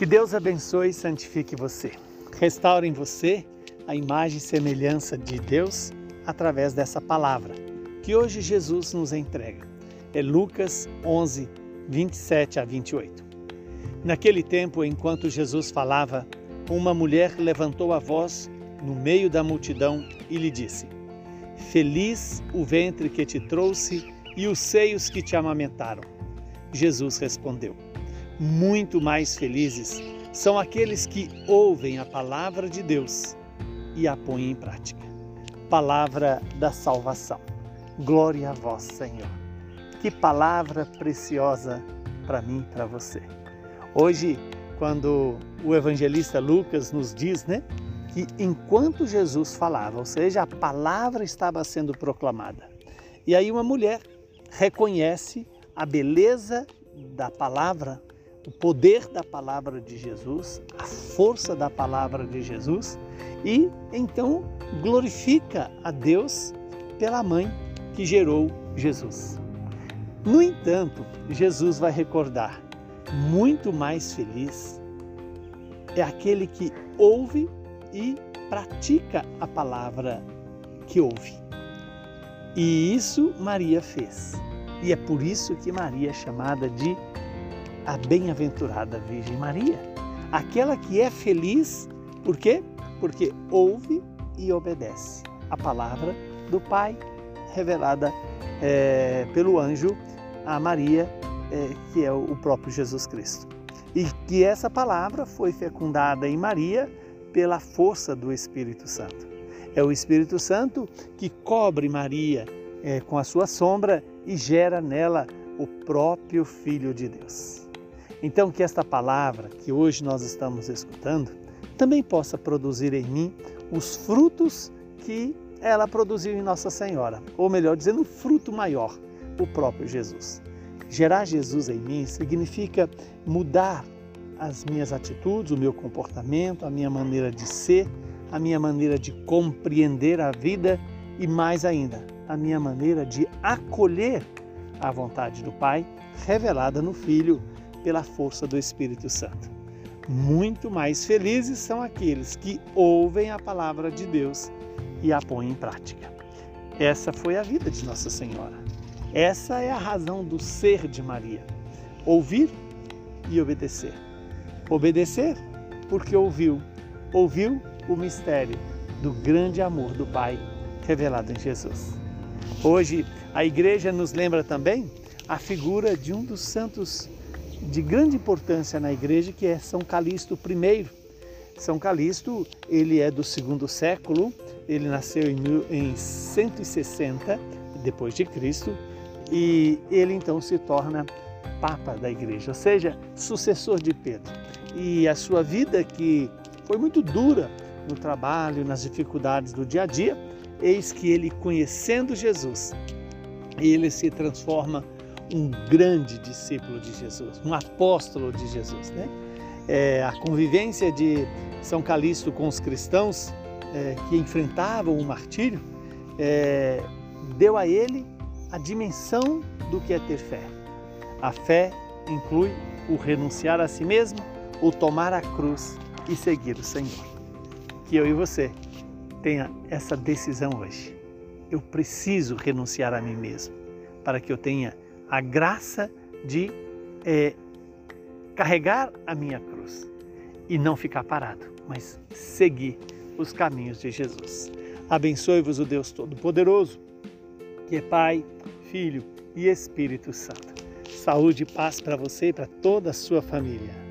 Que Deus abençoe e santifique você. Restaure em você a imagem e semelhança de Deus através dessa palavra que hoje Jesus nos entrega. É Lucas 11, 27 a 28. Naquele tempo, enquanto Jesus falava, uma mulher levantou a voz no meio da multidão e lhe disse: Feliz o ventre que te trouxe e os seios que te amamentaram. Jesus respondeu: Muito mais felizes são aqueles que ouvem a palavra de Deus e a põem em prática. Palavra da salvação. Glória a vós, Senhor. Que palavra preciosa para mim e para você. Hoje, quando o evangelista Lucas nos diz, né, que enquanto Jesus falava, ou seja, a palavra estava sendo proclamada. E aí uma mulher reconhece a beleza da palavra, o poder da palavra de Jesus, a força da palavra de Jesus e então glorifica a Deus pela mãe que gerou Jesus. No entanto, Jesus vai recordar: muito mais feliz é aquele que ouve e pratica a palavra que ouve. E isso Maria fez. E é por isso que Maria é chamada de a bem-aventurada Virgem Maria, aquela que é feliz, por quê? Porque ouve e obedece a palavra do Pai revelada é, pelo anjo a Maria, é, que é o próprio Jesus Cristo. E que essa palavra foi fecundada em Maria pela força do Espírito Santo. É o Espírito Santo que cobre Maria é, com a sua sombra e gera nela o próprio Filho de Deus. Então, que esta palavra que hoje nós estamos escutando também possa produzir em mim os frutos que ela produziu em Nossa Senhora, ou melhor dizendo, o fruto maior, o próprio Jesus. Gerar Jesus em mim significa mudar as minhas atitudes, o meu comportamento, a minha maneira de ser, a minha maneira de compreender a vida e mais ainda, a minha maneira de acolher a vontade do Pai revelada no Filho pela força do Espírito Santo. Muito mais felizes são aqueles que ouvem a palavra de Deus e a põem em prática. Essa foi a vida de Nossa Senhora. Essa é a razão do ser de Maria: ouvir e obedecer. Obedecer porque ouviu, ouviu o mistério do grande amor do Pai revelado em Jesus. Hoje, a igreja nos lembra também a figura de um dos santos de grande importância na igreja, que é São Calixto I. São Calixto, ele é do segundo século, ele nasceu em 160 depois de Cristo e ele então se torna papa da igreja, ou seja, sucessor de Pedro. E a sua vida que foi muito dura no trabalho, nas dificuldades do dia a dia, eis que ele conhecendo Jesus, ele se transforma um grande discípulo de Jesus, um apóstolo de Jesus. Né? É, a convivência de São Calixto com os cristãos é, que enfrentavam o martírio é, deu a ele a dimensão do que é ter fé. A fé inclui o renunciar a si mesmo, o tomar a cruz e seguir o Senhor. Que eu e você tenha essa decisão hoje. Eu preciso renunciar a mim mesmo para que eu tenha a graça de é, carregar a minha cruz e não ficar parado, mas seguir os caminhos de Jesus. Abençoe-vos o Deus Todo-Poderoso, que é Pai, Filho e Espírito Santo. Saúde e paz para você e para toda a sua família.